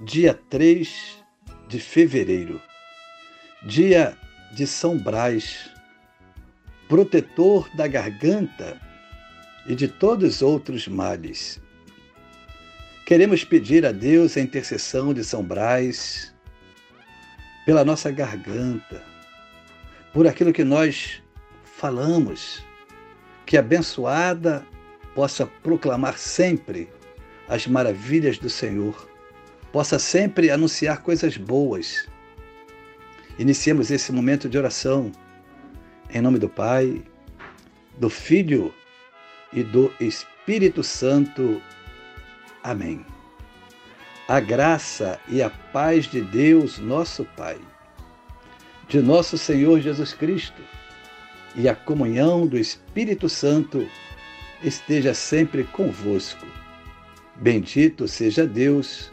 dia 3 de fevereiro, dia de São Brás, protetor da garganta e de todos os outros males. Queremos pedir a Deus a intercessão de São Brás pela nossa garganta, por aquilo que nós falamos, que abençoada possa proclamar sempre as maravilhas do Senhor possa sempre anunciar coisas boas. Iniciemos esse momento de oração em nome do Pai, do Filho e do Espírito Santo. Amém. A graça e a paz de Deus, nosso Pai, de nosso Senhor Jesus Cristo e a comunhão do Espírito Santo esteja sempre convosco. Bendito seja Deus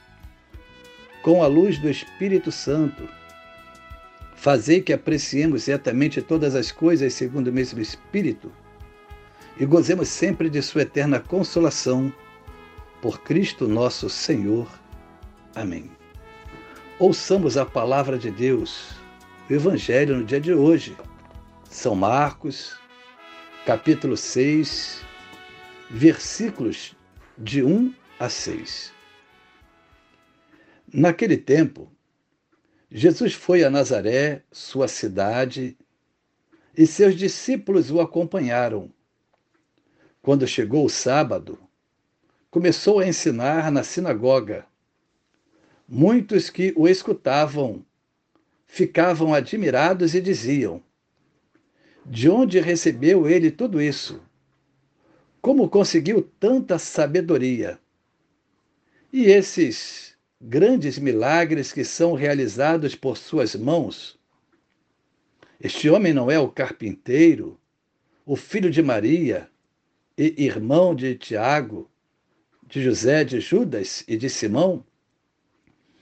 com a luz do Espírito Santo. Fazei que apreciemos certamente todas as coisas segundo o mesmo Espírito e gozemos sempre de Sua eterna consolação. Por Cristo nosso Senhor. Amém. Ouçamos a palavra de Deus, o Evangelho no dia de hoje. São Marcos, capítulo 6, versículos de 1 a 6. Naquele tempo, Jesus foi a Nazaré, sua cidade, e seus discípulos o acompanharam. Quando chegou o sábado, começou a ensinar na sinagoga. Muitos que o escutavam ficavam admirados e diziam: De onde recebeu ele tudo isso? Como conseguiu tanta sabedoria? E esses grandes milagres que são realizados por suas mãos. Este homem não é o carpinteiro, o filho de Maria e irmão de Tiago, de José, de Judas e de Simão?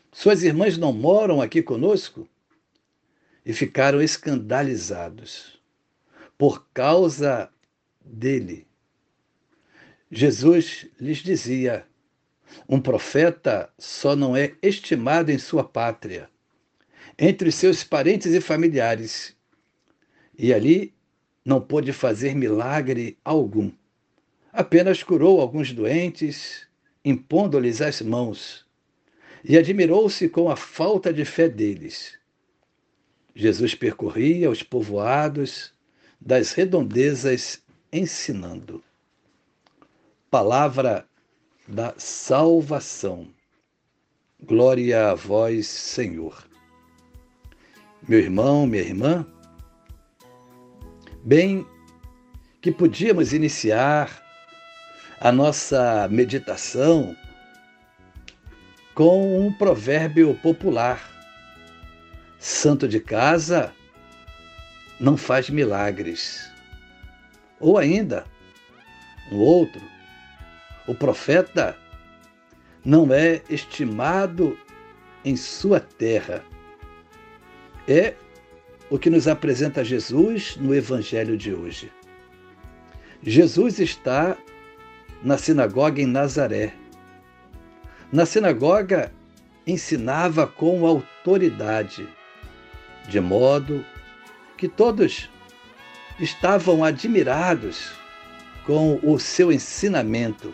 Suas irmãs não moram aqui conosco? E ficaram escandalizados por causa dele. Jesus lhes dizia: um profeta só não é estimado em sua pátria, entre seus parentes e familiares, e ali não pôde fazer milagre algum. Apenas curou alguns doentes, impondo-lhes as mãos, e admirou-se com a falta de fé deles. Jesus percorria os povoados das redondezas ensinando. Palavra da salvação. Glória a vós, Senhor. Meu irmão, minha irmã, bem que podíamos iniciar a nossa meditação com um provérbio popular: Santo de casa não faz milagres. Ou ainda, um outro, o profeta não é estimado em sua terra. É o que nos apresenta Jesus no Evangelho de hoje. Jesus está na sinagoga em Nazaré. Na sinagoga, ensinava com autoridade, de modo que todos estavam admirados com o seu ensinamento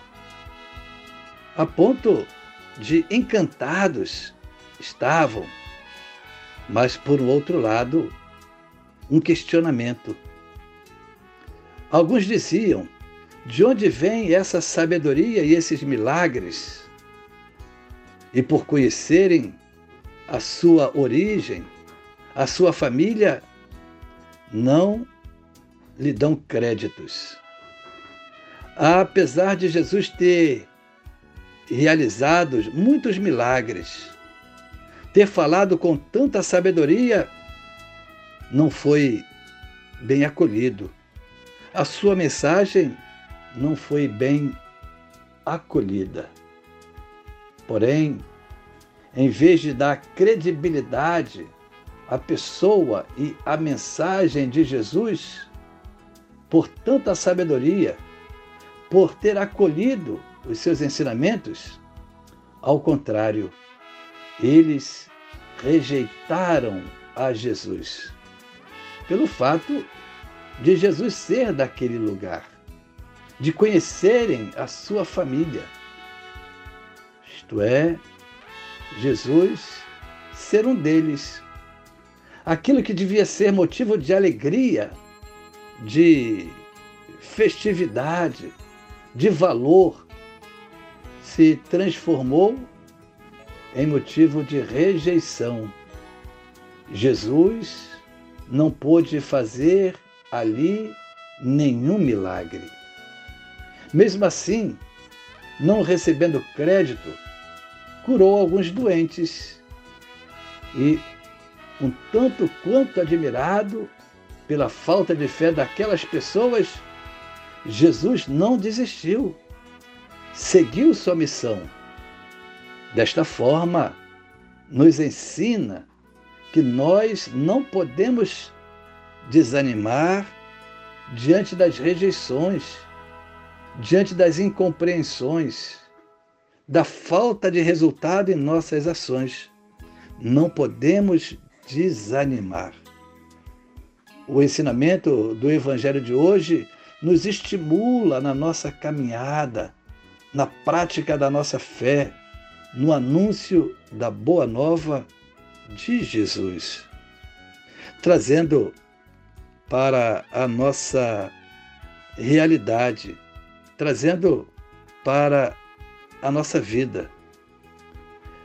a ponto de encantados estavam, mas por outro lado, um questionamento. Alguns diziam: de onde vem essa sabedoria e esses milagres? E por conhecerem a sua origem, a sua família, não lhe dão créditos. Apesar de Jesus ter realizado muitos milagres, ter falado com tanta sabedoria, não foi bem acolhido. A sua mensagem não foi bem acolhida. Porém, em vez de dar credibilidade à pessoa e à mensagem de Jesus, por tanta sabedoria, por ter acolhido os seus ensinamentos, ao contrário, eles rejeitaram a Jesus, pelo fato de Jesus ser daquele lugar, de conhecerem a sua família. Isto é, Jesus ser um deles. Aquilo que devia ser motivo de alegria, de festividade, de valor, se transformou em motivo de rejeição. Jesus não pôde fazer ali nenhum milagre. Mesmo assim, não recebendo crédito, curou alguns doentes e, um tanto quanto admirado pela falta de fé daquelas pessoas, Jesus não desistiu, seguiu sua missão Desta forma, nos ensina que nós não podemos desanimar diante das rejeições, diante das incompreensões, da falta de resultado em nossas ações. Não podemos desanimar. O ensinamento do Evangelho de hoje nos estimula na nossa caminhada, na prática da nossa fé no anúncio da boa nova de Jesus, trazendo para a nossa realidade, trazendo para a nossa vida.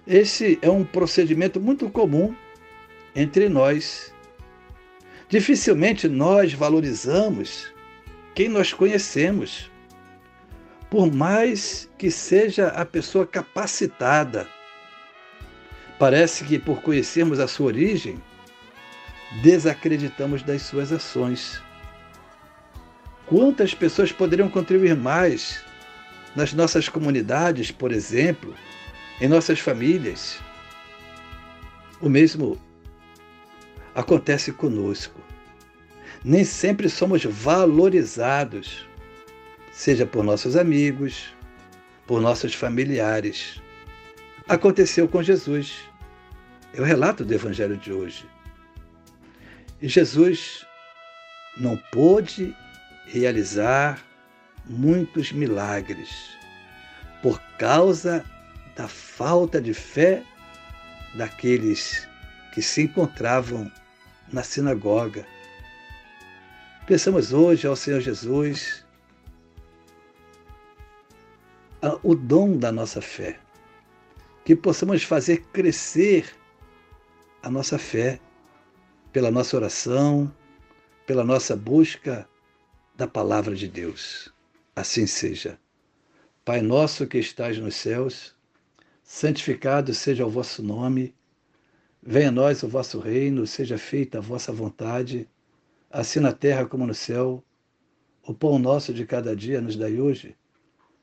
Esse é um procedimento muito comum entre nós. Dificilmente nós valorizamos quem nós conhecemos por mais que seja a pessoa capacitada. Parece que, por conhecermos a sua origem, desacreditamos das suas ações. Quantas pessoas poderiam contribuir mais nas nossas comunidades, por exemplo, em nossas famílias? O mesmo acontece conosco. Nem sempre somos valorizados seja por nossos amigos, por nossos familiares. Aconteceu com Jesus. É o relato do Evangelho de hoje. E Jesus não pôde realizar muitos milagres por causa da falta de fé daqueles que se encontravam na sinagoga. Pensamos hoje ao Senhor Jesus o dom da nossa fé, que possamos fazer crescer a nossa fé pela nossa oração, pela nossa busca da palavra de Deus. Assim seja. Pai nosso que estás nos céus, santificado seja o vosso nome. Venha a nós o vosso reino, seja feita a vossa vontade, assim na terra como no céu. O pão nosso de cada dia nos dai hoje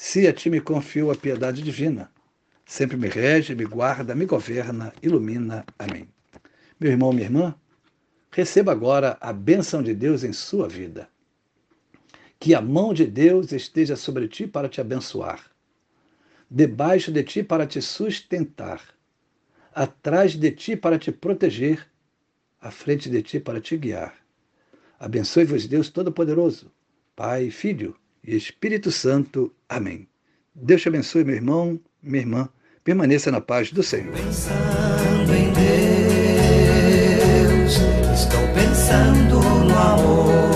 se a ti me confio a piedade divina, sempre me rege, me guarda, me governa, ilumina. Amém. Meu irmão, minha irmã, receba agora a bênção de Deus em sua vida. Que a mão de Deus esteja sobre ti para te abençoar, debaixo de ti para te sustentar, atrás de ti para te proteger, à frente de ti para te guiar. Abençoe-vos Deus Todo-Poderoso, Pai, Filho e Espírito Santo. Amém. Deus te abençoe, meu irmão, minha irmã. Permaneça na paz do Senhor. Pensando em Deus, estou pensando no amor.